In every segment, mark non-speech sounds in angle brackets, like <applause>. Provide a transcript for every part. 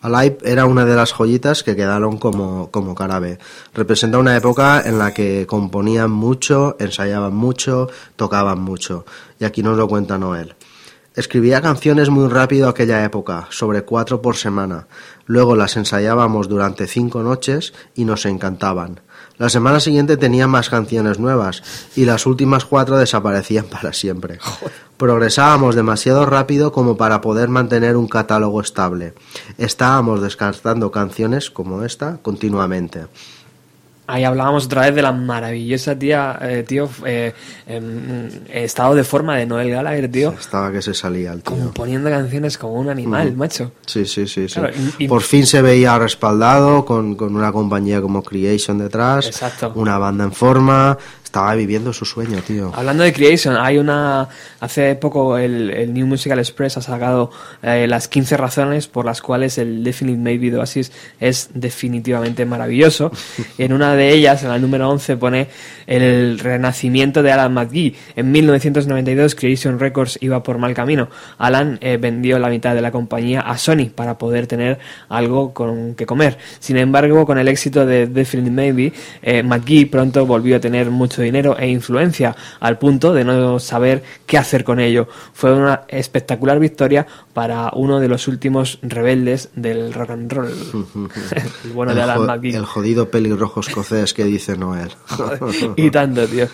Alive era una de las joyitas que quedaron como, como cara. Representa una época en la que componían mucho, ensayaban mucho, tocaban mucho. Y aquí nos lo cuenta Noel. Escribía canciones muy rápido aquella época, sobre cuatro por semana. Luego las ensayábamos durante cinco noches y nos encantaban. La semana siguiente tenía más canciones nuevas y las últimas cuatro desaparecían <laughs> para siempre. Progresábamos demasiado rápido como para poder mantener un catálogo estable. Estábamos descartando canciones como esta continuamente. Ahí hablábamos otra vez de la maravillosa tía, eh, tío, eh, em, estado de forma de Noel Gallagher, tío. Estaba que se salía el tío. Componiendo canciones como un animal, macho. Sí, sí, sí. sí. Claro, y- y- Por fin se veía respaldado con, con una compañía como Creation detrás. Exacto. Una banda en forma. Estaba viviendo su sueño, tío. Hablando de Creation, hay una. Hace poco el, el New Musical Express ha sacado eh, las 15 razones por las cuales el Definite Maybe de Oasis es definitivamente maravilloso. <laughs> En una de ellas, en la número 11, pone el renacimiento de Alan McGee. En 1992, Creation Records iba por mal camino. Alan eh, vendió la mitad de la compañía a Sony para poder tener algo con que comer. Sin embargo, con el éxito de Definite Maybe, eh, McGee pronto volvió a tener mucho dinero e influencia al punto de no saber qué hacer con ello. Fue una espectacular victoria para uno de los últimos rebeldes del rock and roll. <laughs> el bueno de Alan McGee. el jodido pelirrojo escocés que dice Noel. <laughs> y tanto, tío.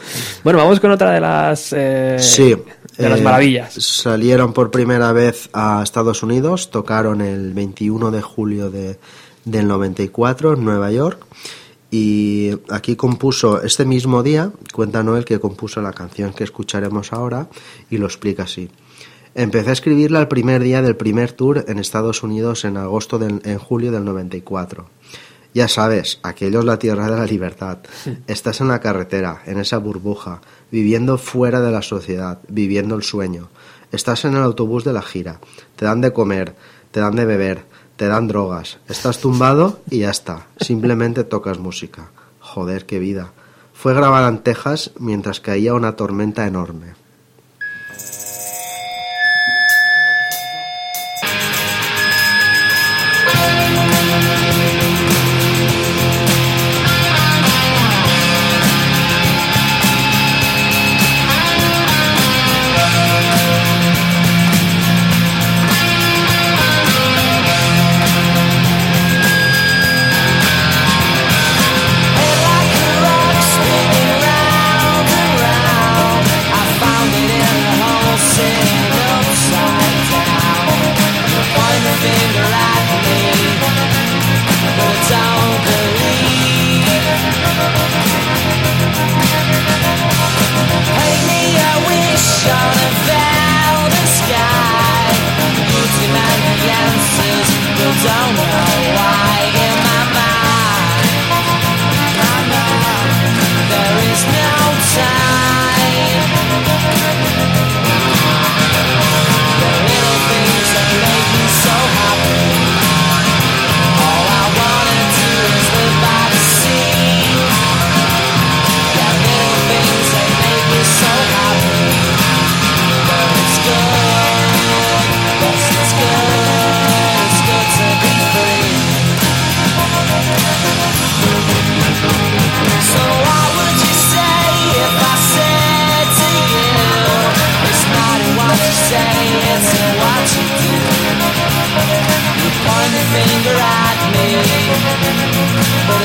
Bueno, vamos con otra de las eh, Sí. de las eh, maravillas. Salieron por primera vez a Estados Unidos, tocaron el 21 de julio de, del 94 en Nueva York. Y aquí compuso, este mismo día, cuenta Noel que compuso la canción que escucharemos ahora y lo explica así. Empecé a escribirla el primer día del primer tour en Estados Unidos en agosto del, en julio del 94. Ya sabes, aquello es la tierra de la libertad. Estás en la carretera, en esa burbuja, viviendo fuera de la sociedad, viviendo el sueño. Estás en el autobús de la gira, te dan de comer, te dan de beber, te dan drogas, estás tumbado y ya está, simplemente tocas música. Joder, qué vida. Fue grabada en Texas mientras caía una tormenta enorme.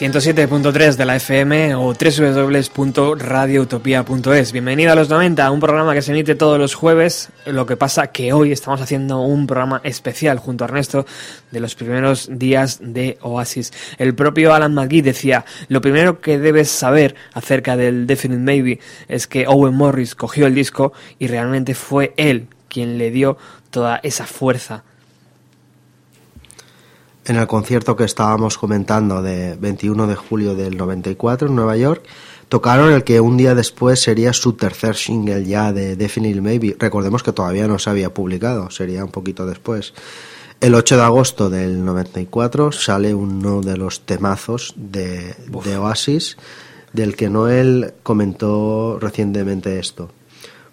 107.3 de la FM o www.radioutopia.es. Bienvenido a los 90, un programa que se emite todos los jueves. Lo que pasa que hoy estamos haciendo un programa especial junto a Ernesto de los primeros días de Oasis. El propio Alan McGee decía, lo primero que debes saber acerca del Definite Maybe es que Owen Morris cogió el disco y realmente fue él quien le dio toda esa fuerza en el concierto que estábamos comentando de 21 de julio del 94 en Nueva York, tocaron el que un día después sería su tercer single ya de Definitely Maybe. Recordemos que todavía no se había publicado, sería un poquito después. El 8 de agosto del 94 sale uno de los temazos de, de Oasis, del que Noel comentó recientemente esto.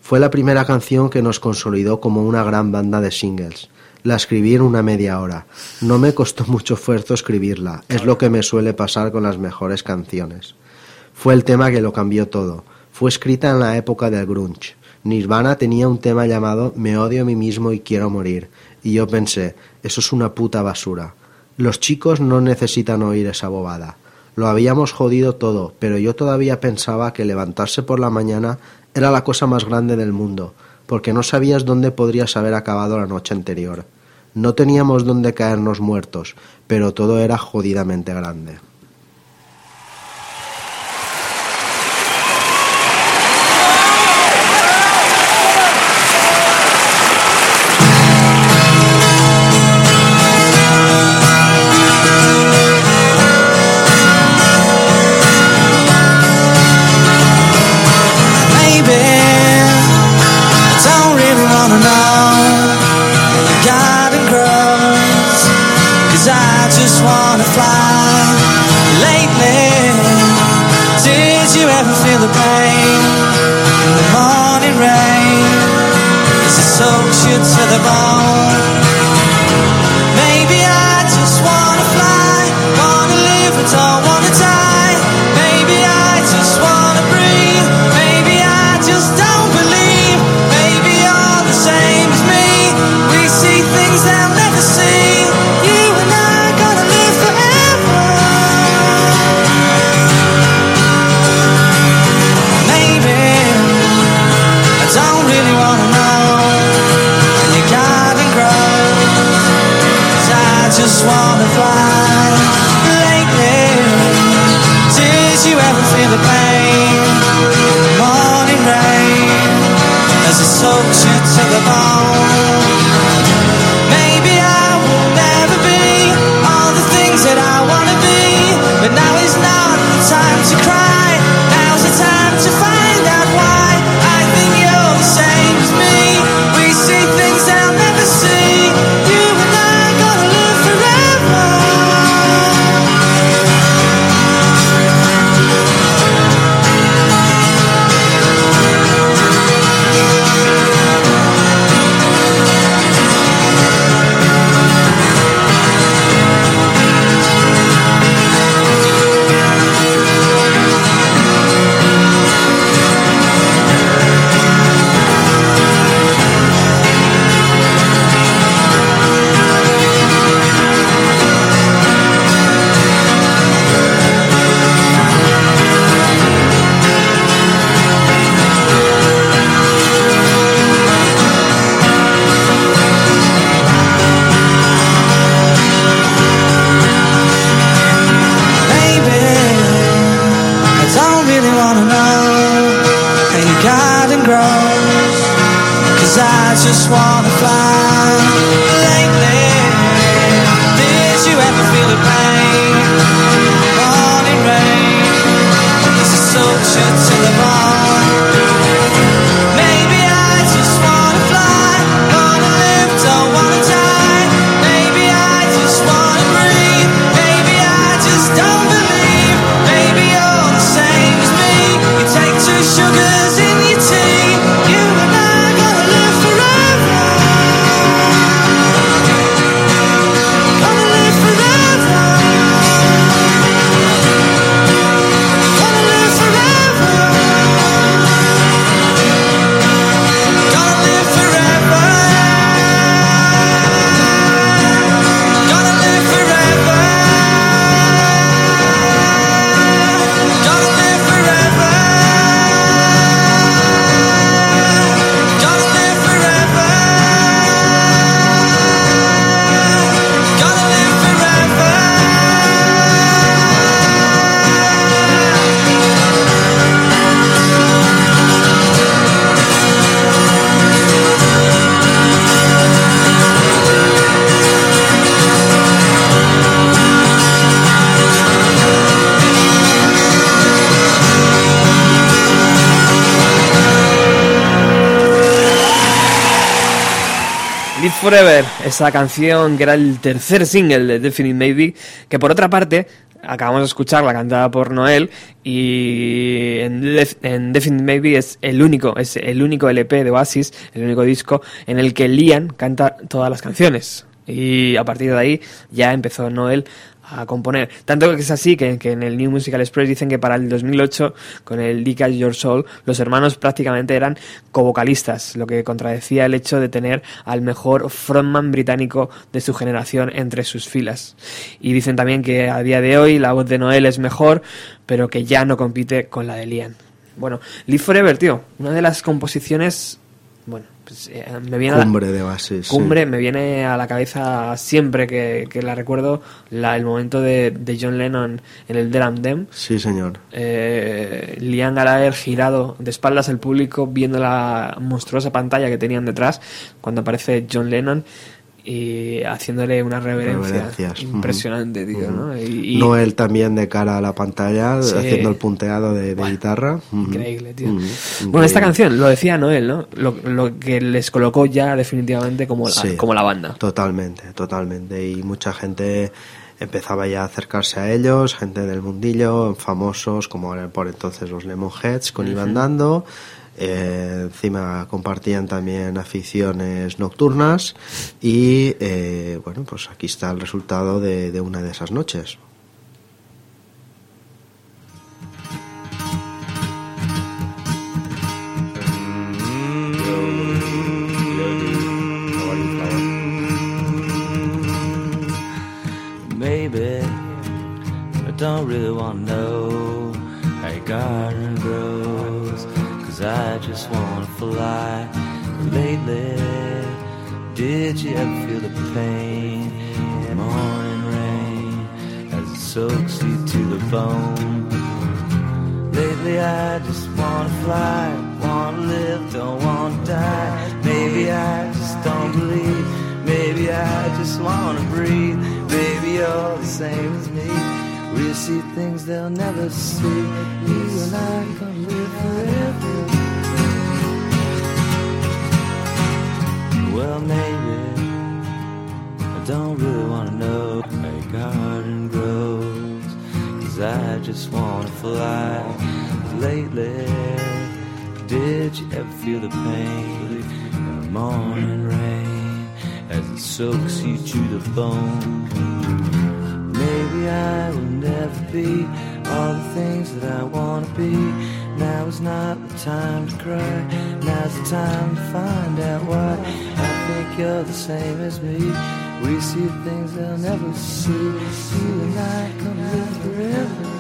Fue la primera canción que nos consolidó como una gran banda de singles la escribí en una media hora. No me costó <laughs> mucho esfuerzo escribirla. Es lo que me suele pasar con las mejores canciones. Fue el tema que lo cambió todo. Fue escrita en la época del grunge. Nirvana tenía un tema llamado Me odio a mí mismo y quiero morir. Y yo pensé, eso es una puta basura. Los chicos no necesitan oír esa bobada. Lo habíamos jodido todo, pero yo todavía pensaba que levantarse por la mañana era la cosa más grande del mundo, porque no sabías dónde podrías haber acabado la noche anterior. No teníamos dónde caernos muertos, pero todo era jodidamente grande. Forever, esa canción que era el tercer single de Definite Maybe, que por otra parte acabamos de escucharla cantada por Noel y en, Def- en Definite Maybe es el único, es el único LP de Oasis, el único disco en el que Liam canta todas las canciones. Y a partir de ahí ya empezó Noel a componer. Tanto que es así que, que en el New Musical Express dicen que para el 2008, con el Dick As Your Soul, los hermanos prácticamente eran co-vocalistas, lo que contradecía el hecho de tener al mejor frontman británico de su generación entre sus filas. Y dicen también que a día de hoy la voz de Noel es mejor, pero que ya no compite con la de Liam. Bueno, Live Forever, tío, una de las composiciones, bueno, pues, eh, me viene a la- Cumbre de sí. Cumbre me viene a la cabeza siempre que, que la recuerdo la, el momento de, de John Lennon en el Drum Dem. Sí, señor. Eh, Liam Gallagher girado de espaldas al público viendo la monstruosa pantalla que tenían detrás cuando aparece John Lennon y haciéndole una reverencia impresionante, tío, ¿no? Y, y- Noel también de cara a la pantalla, Sí. haciendo el punteado de, de guitarra. Increíble, tío. Bueno, esta canción, lo decía Noel, ¿no? Lo, lo que les colocó ya definitivamente como la, Sí. como la banda. Totalmente, totalmente. Y mucha gente empezaba ya a acercarse a ellos, gente del mundillo, famosos como por entonces los Lemonheads con Iban Dando. Eh, encima compartían también aficiones nocturnas y eh, bueno, pues aquí está el resultado de, de una de esas noches. Fly. Lately, did you ever feel the pain in morning rain as it soaks you to the bone? Lately I just wanna fly, wanna live, don't wanna die. Maybe I just don't believe, maybe I just wanna breathe. Maybe you're the same as me. We see things they'll never see. You and I can live forever. Well, maybe I don't really wanna know how your garden grows. Cause I just wanna fly. Lately, did you ever feel the pain in the morning rain as it soaks you to the bone? Maybe I will never be all the things that I wanna be. Now is not the time to cry. Now's the time to find out why. I think you're the same as me. We see things they'll never see. You and I can live forever.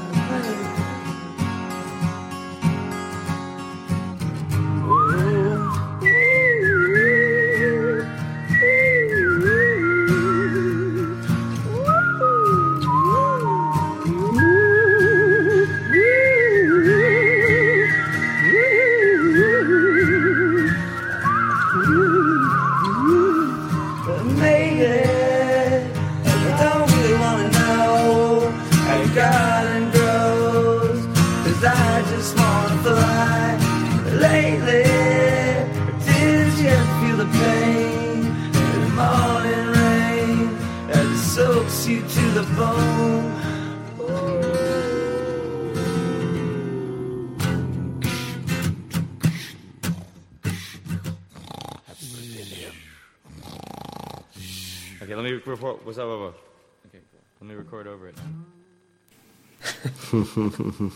<laughs>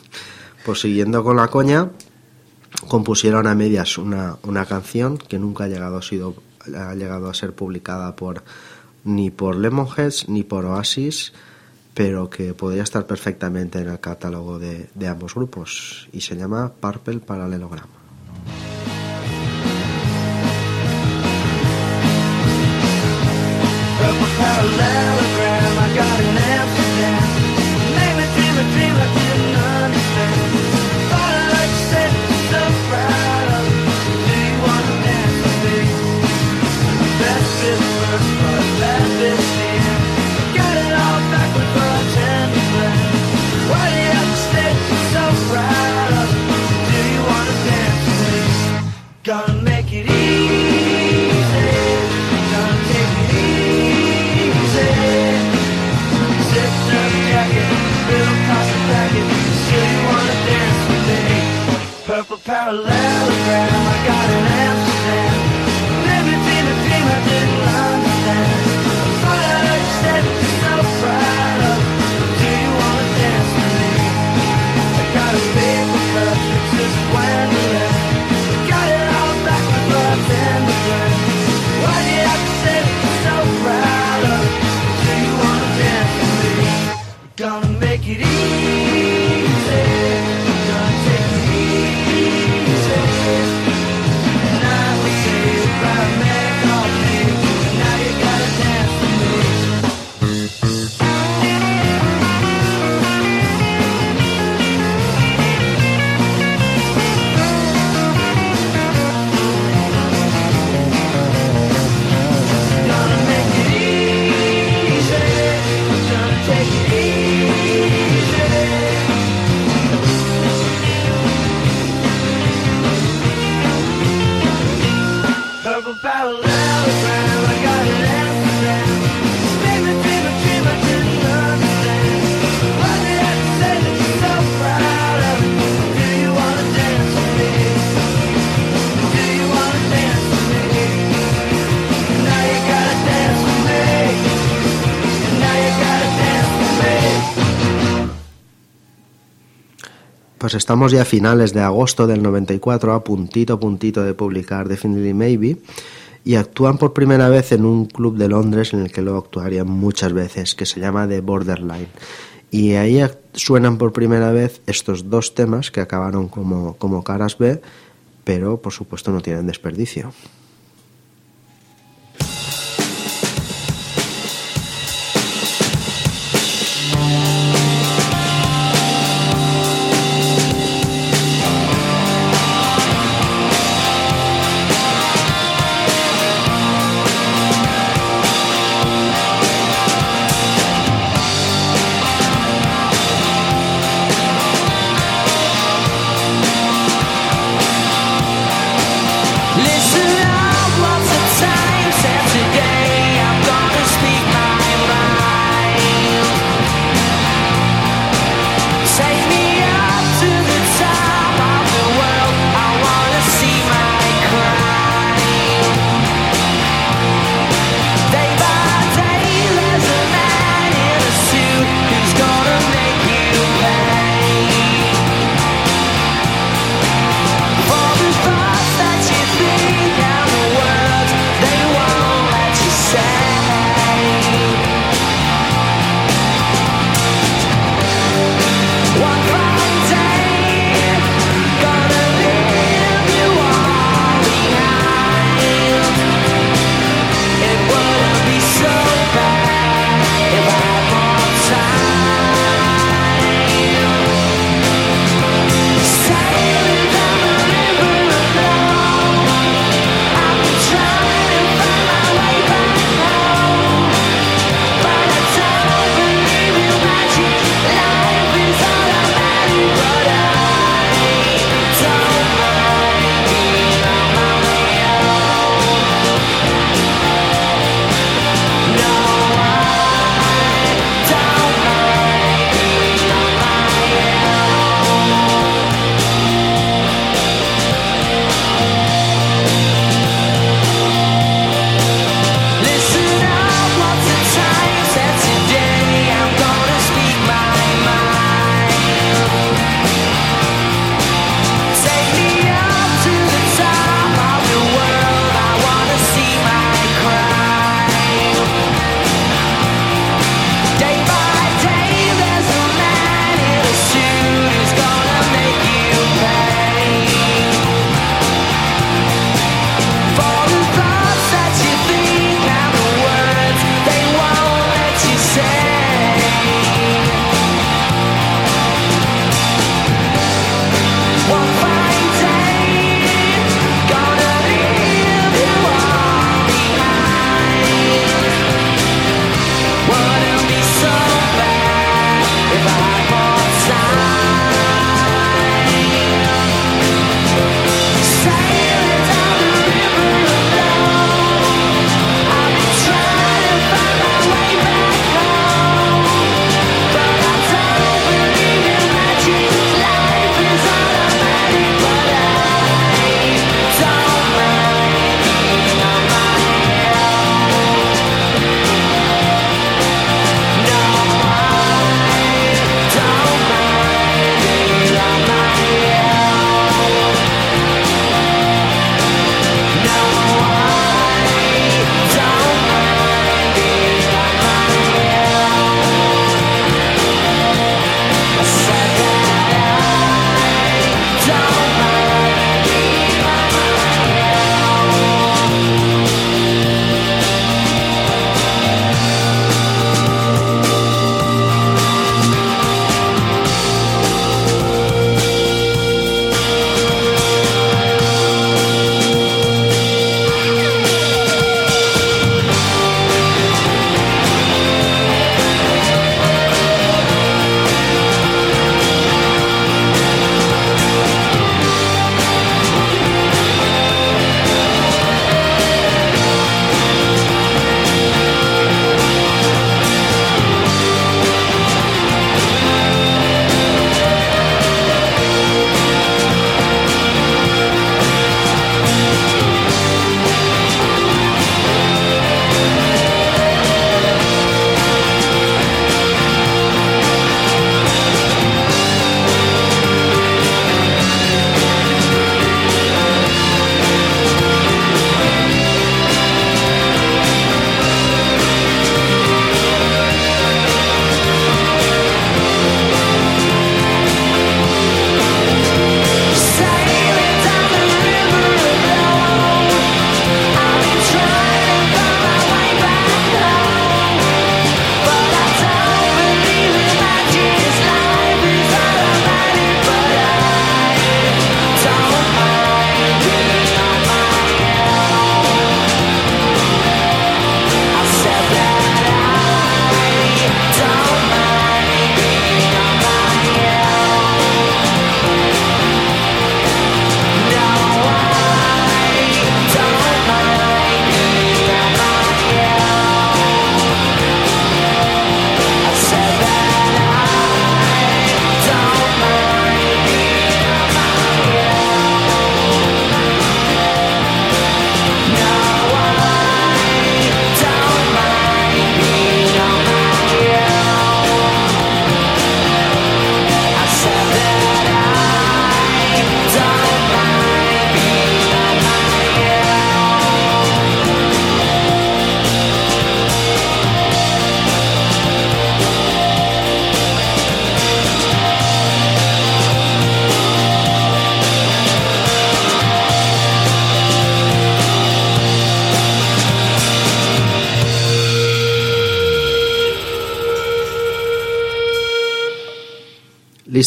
Pues siguiendo con la coña, compusieron a medias una, una canción que nunca ha llegado, sido, ha llegado a ser publicada por ni por Lemonheads ni por Oasis, pero que podría estar perfectamente en el catálogo de, ambos grupos y se llama Purple Amsterdam. perfect parallelogram. I got an answer. Pues estamos ya a finales de agosto del 94, a puntito, puntito de publicar Definitely Maybe, y actúan por primera vez en un club de Londres en el que luego actuarían muchas veces, que se llama The Borderline. Y ahí suenan por primera vez estos dos temas que acabaron como, como caras B, pero por supuesto no tienen desperdicio.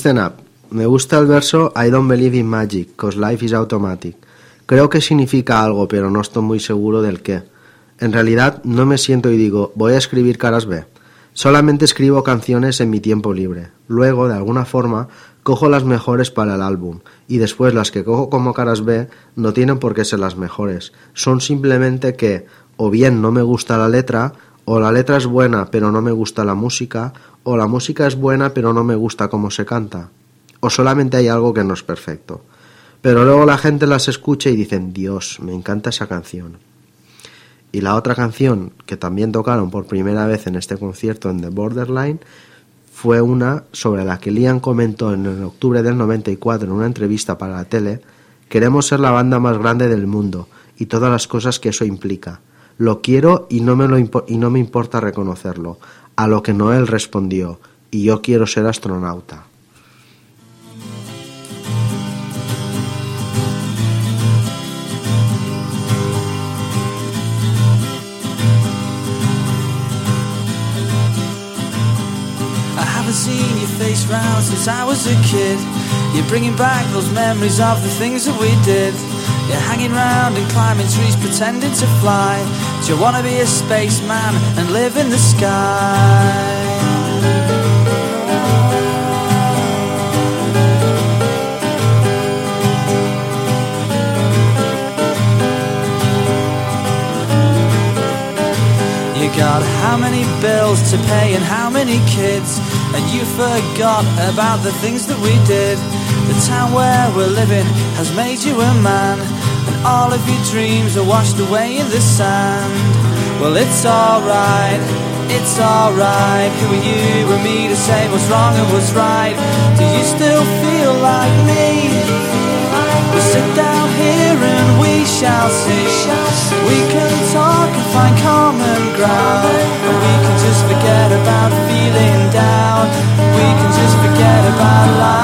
Up. Me gusta el verso I don't believe in magic, cause life is automatic. Creo que significa algo, pero no estoy muy seguro del qué. En realidad no me siento y digo, voy a escribir caras B. Solamente escribo canciones en mi tiempo libre. Luego, de alguna forma, cojo las mejores para el álbum. Y después las que cojo como caras B no tienen por qué ser las mejores. Son simplemente que o bien no me gusta la letra, o la letra es buena pero no me gusta la música, o la música es buena pero no me gusta cómo se canta. O solamente hay algo que no es perfecto. Pero luego la gente las escucha y dicen, Dios, me encanta esa canción. Y la otra canción que también tocaron por primera vez en este concierto en The Borderline fue una sobre la que Liam comentó en el octubre del 94 en una entrevista para la tele, queremos ser la banda más grande del mundo y todas las cosas que eso implica. Lo quiero y no me, lo y no me importa reconocerlo. A lo que Noel respondió, y yo quiero ser astronauta. Seen your face round since I was a kid. You're bringing back those memories of the things that we did. You're hanging round and climbing trees, pretending to fly. Do you wanna be a spaceman and live in the sky? You got how many bills to pay and how many kids And you forgot about the things that we did The town where we're living has made you a man And all of your dreams are washed away in the sand Well it's alright, it's alright Who are you and me to say what's wrong and what's right Do you still feel like me? We'll sit down here and we shall see. We can talk and find common ground. And we can just forget about feeling down. We can just forget about life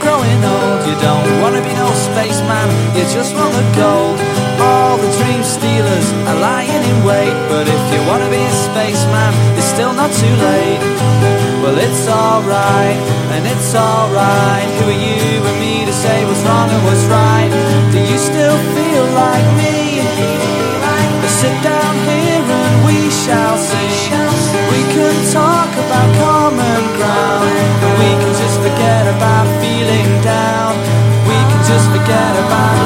growing old. You don't wanna be no spaceman, you just want the gold. All the dream stealers are lying in wait, but if you wanna be a spaceman, it's still not too late. Well, it's alright, and it's alright. Who are you and me to say what's wrong and what's right? Do you still feel like me? Sit down here and we shall see. Can common ground. And we can just forget about feeling down. We can just forget about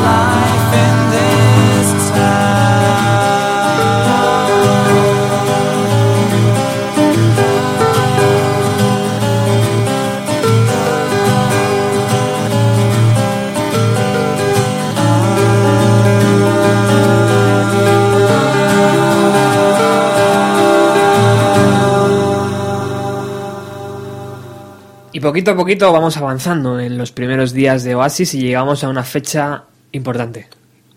poquito a poquito vamos avanzando en los primeros días de Oasis y llegamos a una fecha importante.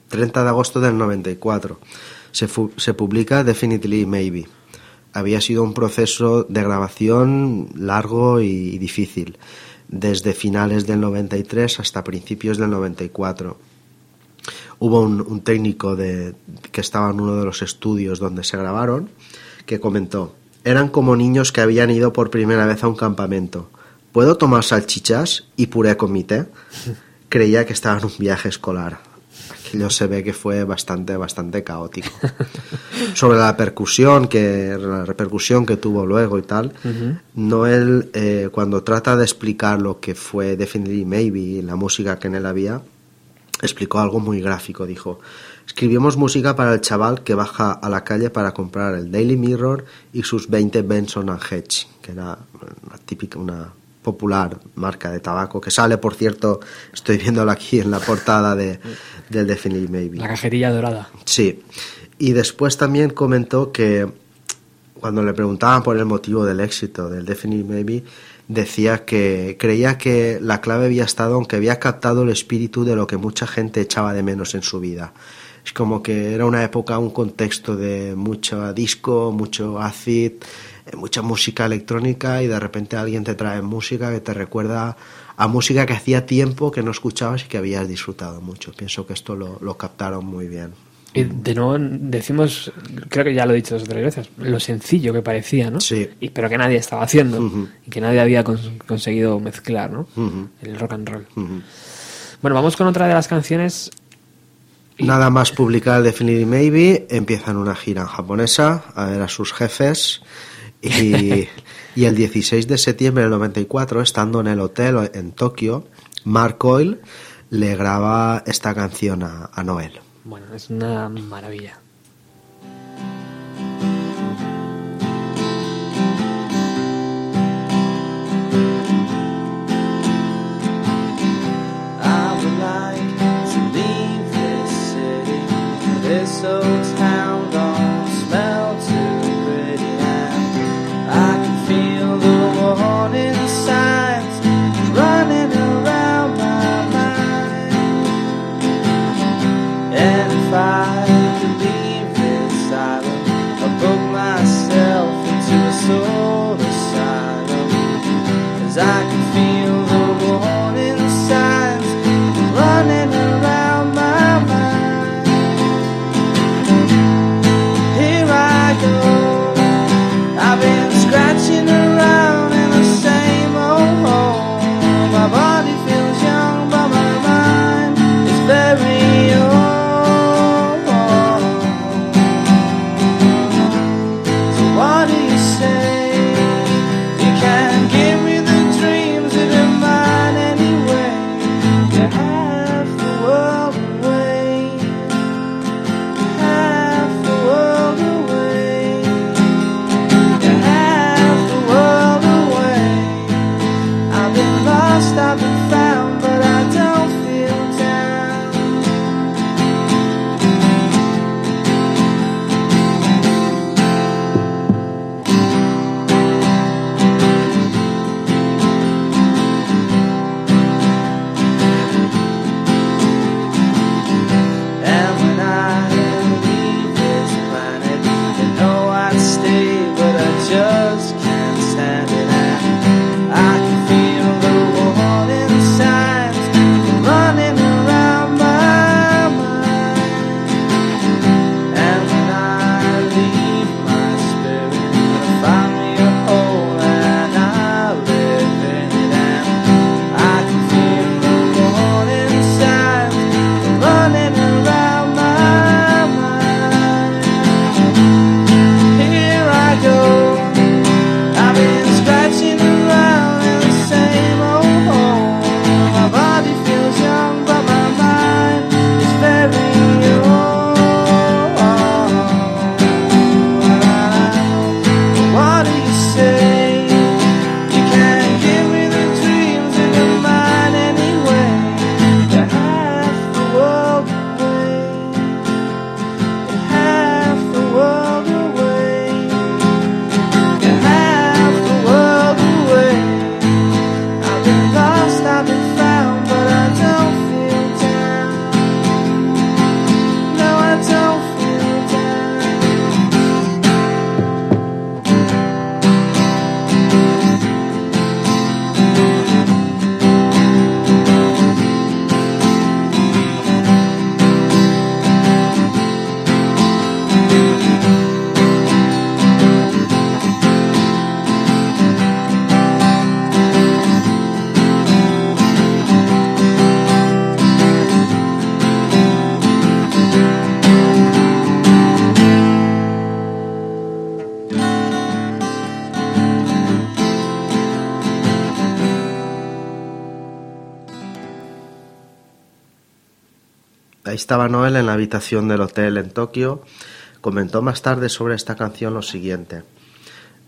30 de agosto del 94. Se, se publica Definitely Maybe. Había sido un proceso de grabación largo y difícil, desde finales del 93 hasta principios del 94. Hubo un, un técnico de, que estaba en uno de los estudios donde se grabaron que comentó, eran como niños que habían ido por primera vez a un campamento. ¿Puedo tomar salchichas y puré con mi té? <laughs> Creía que estaba en un viaje escolar. Aquello se ve que fue bastante, bastante caótico. <laughs> Sobre la percusión, que la repercusión que tuvo luego y tal, Noel, eh, cuando trata de explicar lo que fue Definitely Maybe la música que en él había, explicó algo muy gráfico. Dijo, escribimos música para el chaval que baja a la calle para comprar el Daily Mirror y sus 20 Benson and Hedge, que era una típica, una popular marca de tabaco, que sale, por cierto, estoy viéndolo aquí en la portada de, del Definitely Maybe. La cajetilla dorada. Sí. Y después también comentó que cuando le preguntaban por el motivo del éxito del Definitely Maybe, decía que creía que la clave había estado aunque había captado el espíritu de lo que mucha gente echaba de menos en su vida. Es como que era una época, un contexto de mucho disco, mucho acid, mucha música electrónica y de repente alguien te trae música que te recuerda a música que hacía tiempo que no escuchabas y que habías disfrutado mucho. Pienso que esto lo, lo captaron muy bien. Y de nuevo decimos, creo que ya lo he dicho dos o tres veces, lo sencillo que parecía, ¿no? Sí. Y, pero que nadie estaba haciendo Ujú. y que nadie había cons- conseguido mezclar, ¿no? Ujú. El rock and roll. Ujú. Bueno, vamos con otra de las canciones. Nada más publicar Definitely Maybe, empiezan una gira en japonesa a ver a sus jefes y, y el 16 de septiembre del 94, estando en el hotel en Tokio, Mark Coyle le graba esta canción a, a Noel. Bueno, es una maravilla. I would like to leave this city. This old estaba Noel en la habitación del hotel en Tokio. Comentó más tarde sobre esta canción lo siguiente.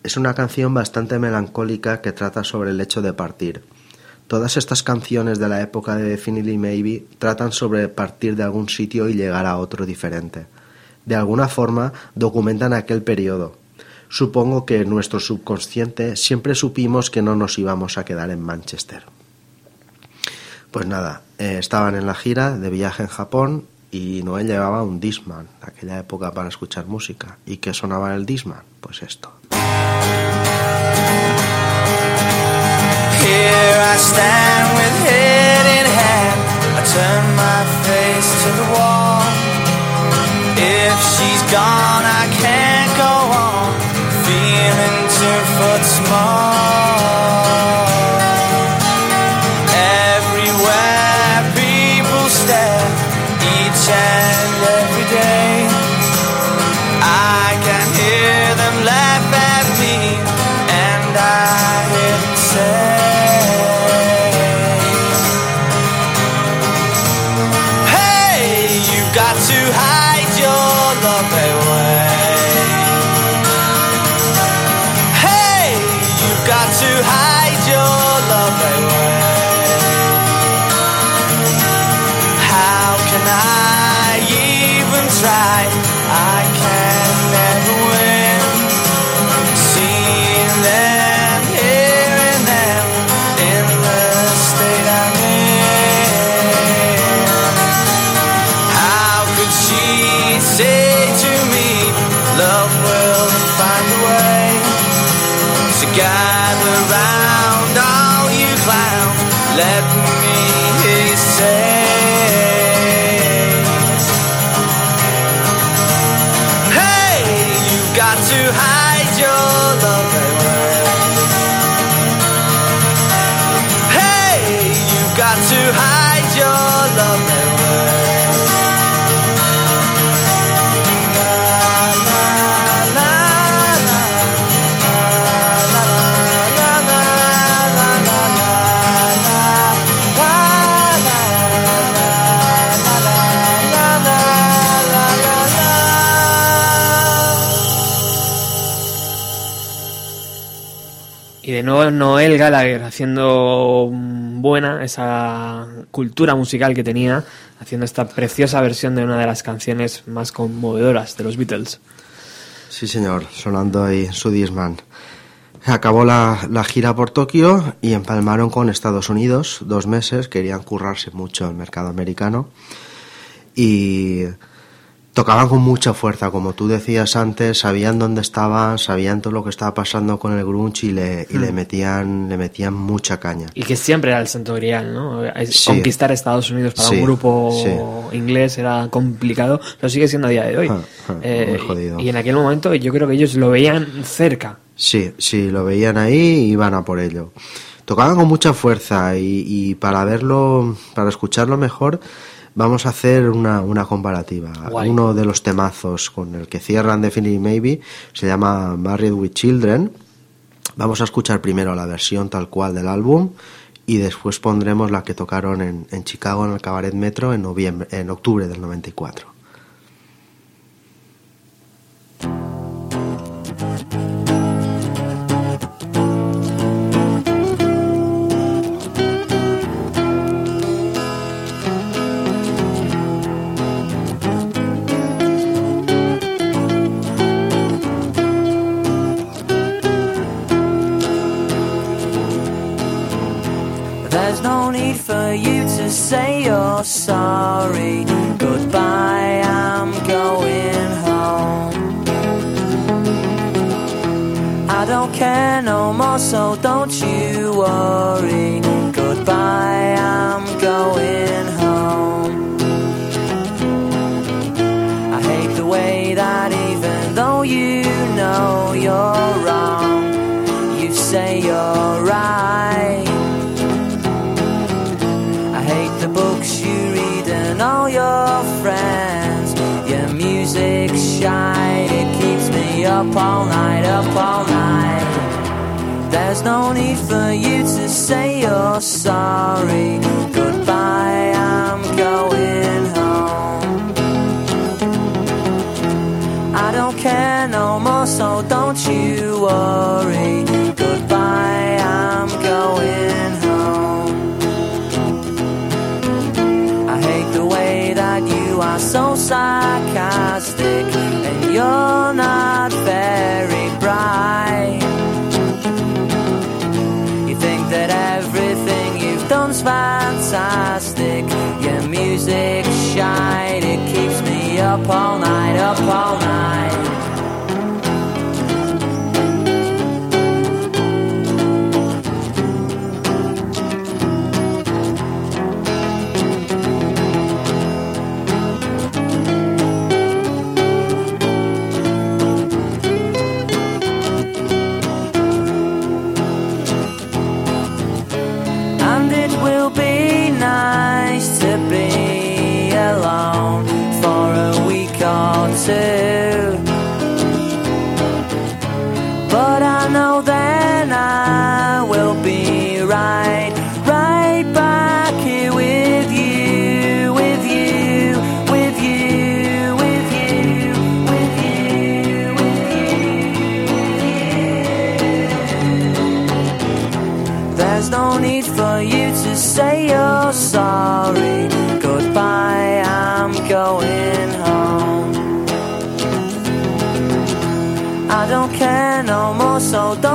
Es una canción bastante melancólica que trata sobre el hecho de partir. Todas estas canciones de la época de Definitely Maybe tratan sobre partir de algún sitio y llegar a otro diferente. De alguna forma documentan aquel periodo. Supongo que en nuestro subconsciente siempre supimos que no nos íbamos a quedar en Manchester. Pues nada, eh, estaban en la gira de viaje en Japón y Noel llevaba un Discman, aquella época para escuchar música. ¿Y qué sonaba el Discman? Pues esto. If she's gone, I can't go. Feeling foot small. Noel Gallagher haciendo buena esa cultura musical que tenía, haciendo esta preciosa versión de una de las canciones más conmovedoras de los Beatles. Sí, señor, sonando ahí su Disman. Acabó la, la gira por Tokio y empalmaron con Estados Unidos dos meses. Querían currarse mucho el mercado americano y tocaban con mucha fuerza, como tú decías antes. Sabían dónde estaban, sabían todo lo que estaba pasando con el grunge y le, y le metían le metían mucha caña. Y que siempre era el santo grial, ¿no? Sí. Conquistar Estados Unidos para Sí, un grupo sí. inglés era complicado, lo sigue siendo a día de hoy. Ah, ah, Eh, muy jodido. y en aquel momento yo creo que ellos lo veían cerca. Sí, sí, lo veían ahí y iban a por ello. Tocaban con mucha fuerza y, y para verlo, para escucharlo mejor, vamos a hacer una, una comparativa. Guay. Uno de los temazos con el que cierran Definitely Maybe se llama Married with Children. Vamos a escuchar primero la versión tal cual del álbum y después pondremos la que tocaron en, en Chicago en el Cabaret Metro en, noviembre, en octubre del 94. For you to say you're sorry. Goodbye, I'm going home. I don't care no more, so don't you worry. Goodbye, I'm going home. I hate the way that even though you know you're wrong, you say you're right. Your friends. Your music shine, it keeps me up all night, up all night. There's no need for you to say you're sorry. Goodbye, I'm going home. I don't care no more, so don't you worry. Up all night, up all night. No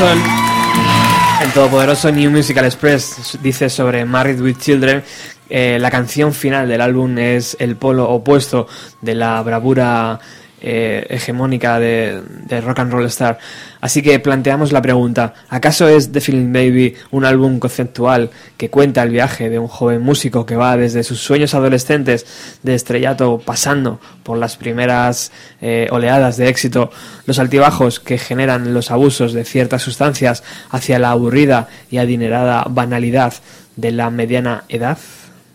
el todopoderoso New Musical Express dice sobre Married with Children. eh, la canción final del álbum es el polo opuesto de la bravura eh, hegemónica de, de Rock and Roll Star. Así que planteamos la pregunta: ¿acaso es The Feeling Baby un álbum conceptual que cuenta el viaje de un joven músico que va desde sus sueños adolescentes de estrellato pasando por las primeras eh, oleadas de éxito, los altibajos que generan los abusos de ciertas sustancias hacia la aburrida y adinerada banalidad de la mediana edad?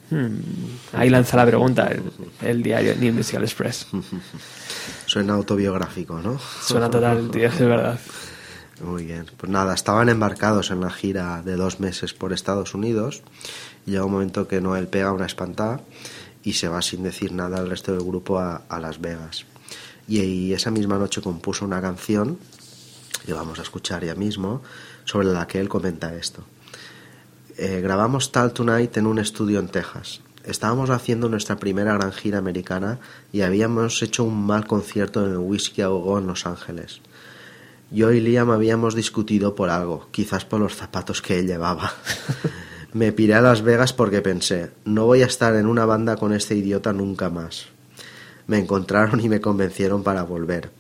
Hmm, Ahí lanza la pregunta el, el diario New Musical Express. <laughs> Suena autobiográfico, ¿no? Suena total, tío, es verdad. Muy bien. Pues nada, estaban embarcados en la gira de dos meses por Estados Unidos. Y llega un momento que Noel pega una espantada y se va sin decir nada al resto del grupo a, a Las Vegas. Y, y esa misma noche compuso una canción que vamos a escuchar ya mismo, sobre la que él comenta esto. Eh, grabamos Tal Tonight en un estudio en Texas. Estábamos haciendo nuestra primera gran gira americana y habíamos hecho un mal concierto en el Whisky a Go en Los Ángeles. Yo y Liam habíamos discutido por algo, quizás por los zapatos que él llevaba. <laughs> Me piré a Las Vegas porque pensé, no voy a estar en una banda con este idiota nunca más. Me encontraron y me convencieron para volver.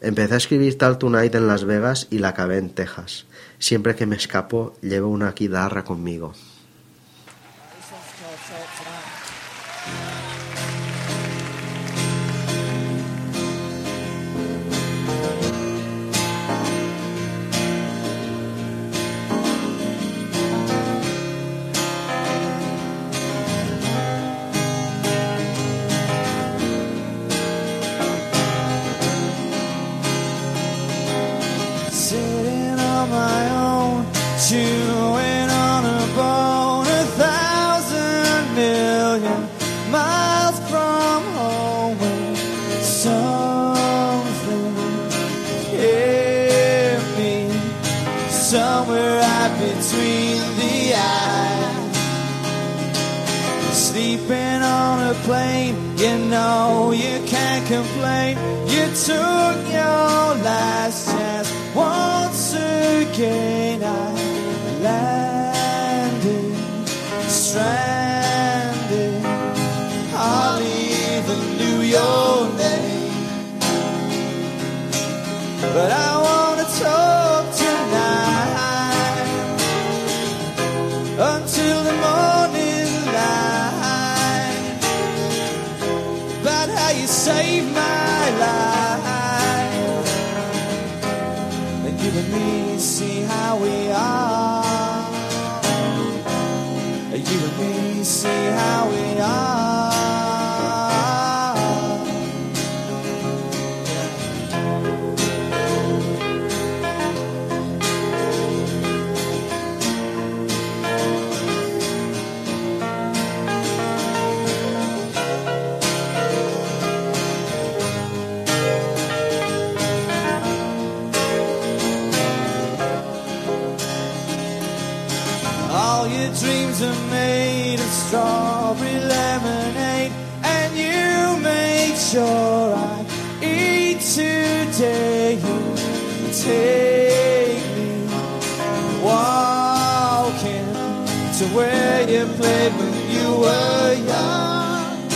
Empecé a escribir Tal Tonight en Las Vegas y la acabé en Texas. Siempre que me escapo, llevo una guitarra conmigo. Took your last chance once again. I landed, stranded, hardly even knew your name. But I see how we are. All your dreams are made strawberry lemonade, and you made sure I eat today. You take me walking to where you played when you were young.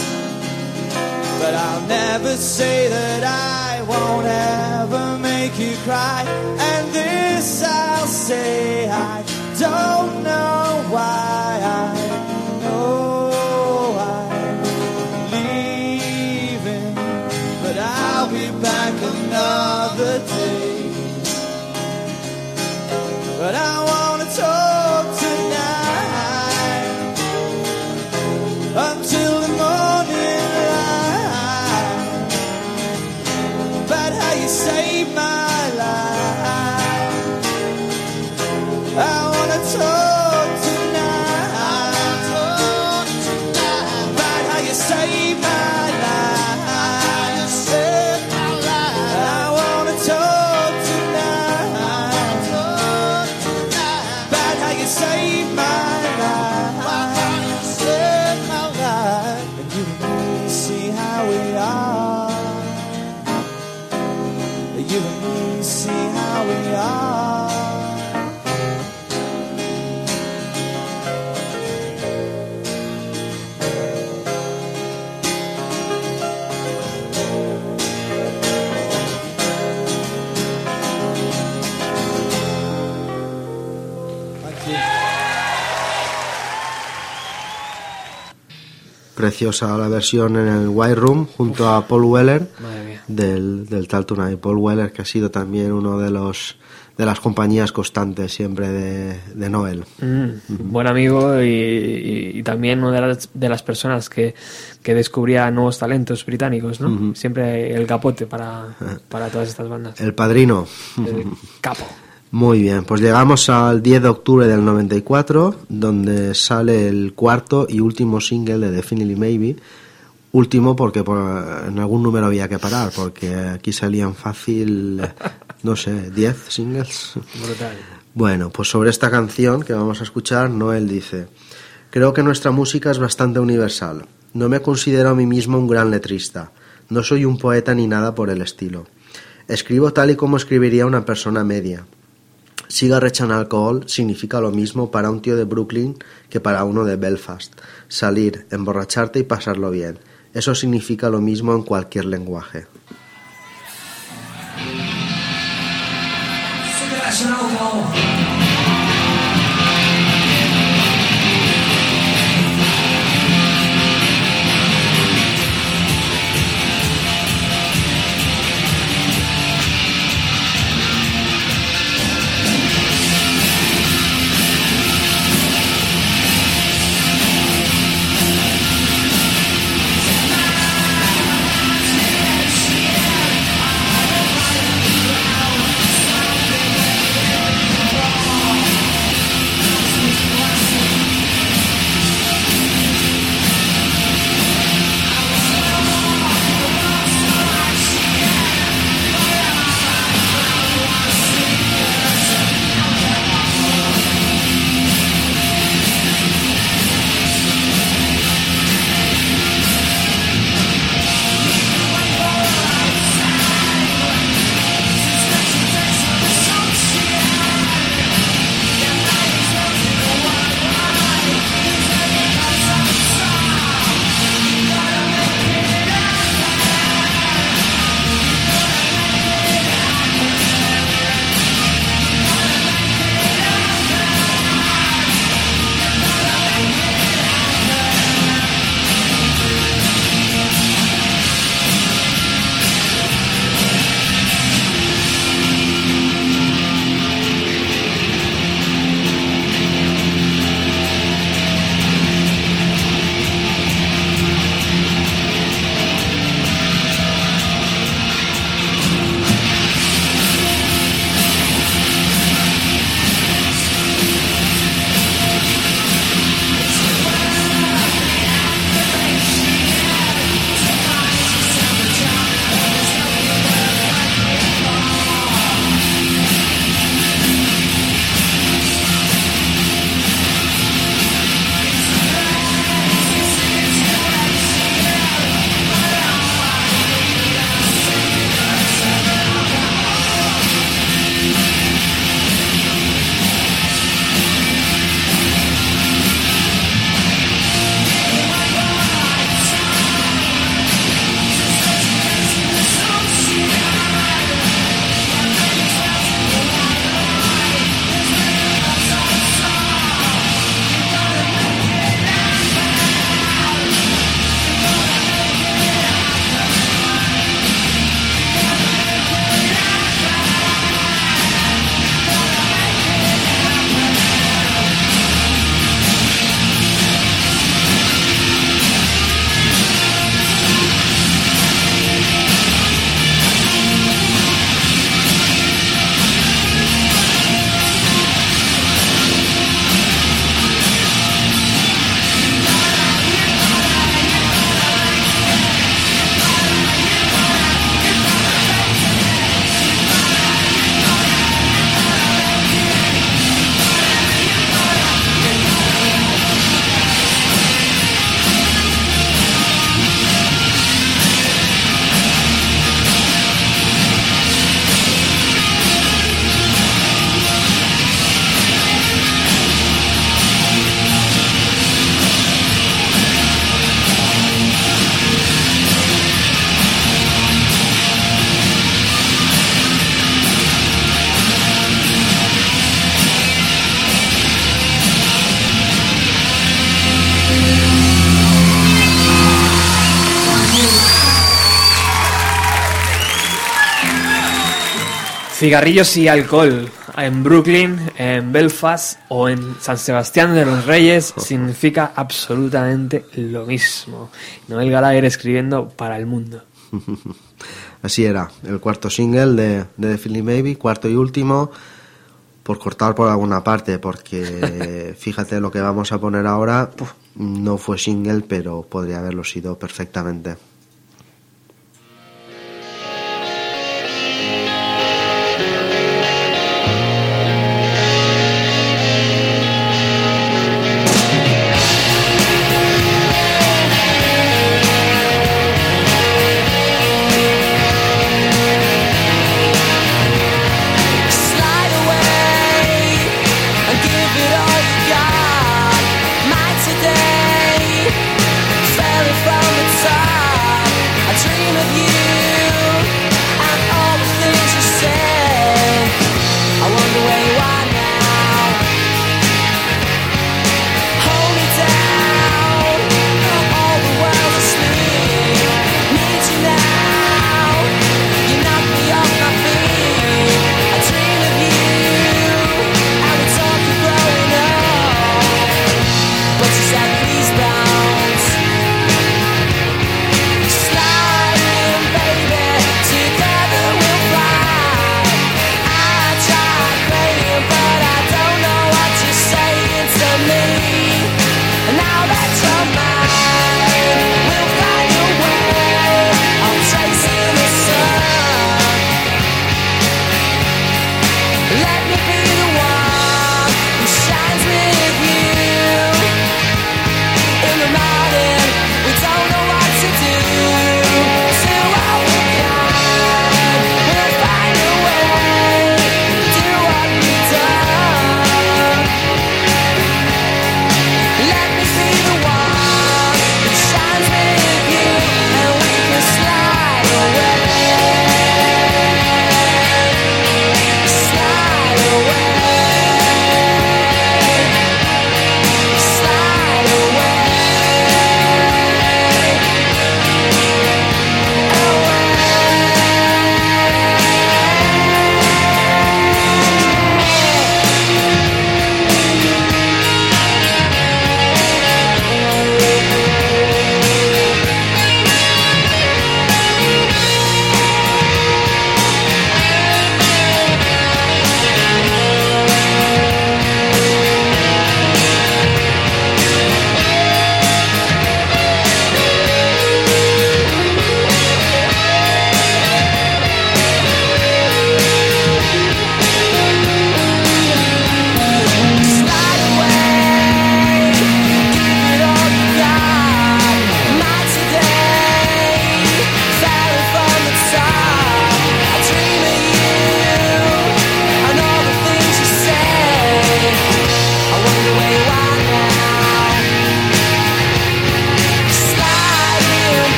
But I'll never say that I won't ever make you cry. And this I'll say I don't I wanna Preciosa la versión en el White Room junto a Paul Weller del, del Tal Tonight. Paul Weller que ha sido también uno de los de las compañías constantes siempre de, de Noel. Mm, buen amigo y, y- y también una de las, de las personas que, que descubría nuevos talentos británicos, ¿no? Siempre el capote para, <laughs> para todas estas bandas. El Padrino. El capo. Muy bien, pues llegamos al 10 de octubre del 94, donde sale el cuarto y último single de Definitely Maybe. Último porque por- en algún número había que parar, porque aquí salían fácil, no sé, 10 singles. Brutal. Bueno, pues sobre esta canción que vamos a escuchar, Noel dice, creo que nuestra música es bastante universal. No me considero a mí mismo un gran letrista. No soy un poeta ni nada por el estilo. Escribo tal y como escribiría una persona media. Cigarette and alcohol significa lo mismo para un tío de Brooklyn que para uno de Belfast. Salir, emborracharte y pasarlo bien. Eso significa lo mismo en cualquier lenguaje. Cigarrillos y alcohol en Brooklyn, en Belfast o en San Sebastián de los Reyes significa absolutamente lo mismo. Noel Gallagher escribiendo para el mundo. <laughs> Así era, el cuarto single de, de The Feeling Maybe, cuarto y último, por cortar por alguna parte, porque <laughs> fíjate lo que vamos a poner ahora, no fue single, pero podría haberlo sido perfectamente.